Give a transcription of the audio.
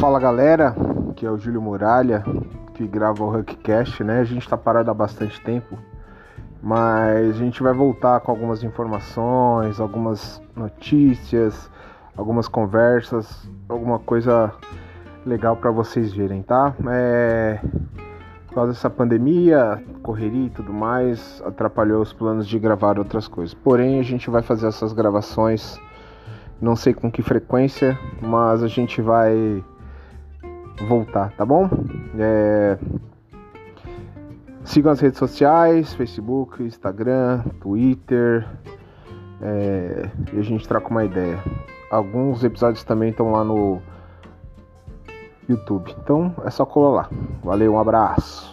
Fala galera, que é o Júlio Muralha, que grava o Huckcast, né? A gente tá parado há bastante tempo, mas a gente vai voltar com algumas informações, algumas notícias, algumas conversas, alguma coisa legal para vocês verem, tá? É... Por causa dessa pandemia, correria e tudo mais, atrapalhou os planos de gravar outras coisas. Porém, a gente vai fazer essas gravações, não sei com que frequência, mas a gente vai voltar, tá bom? É... Sigam as redes sociais, Facebook, Instagram, Twitter, é... e a gente troca uma ideia. Alguns episódios também estão lá no YouTube. Então é só colar lá. Valeu, um abraço.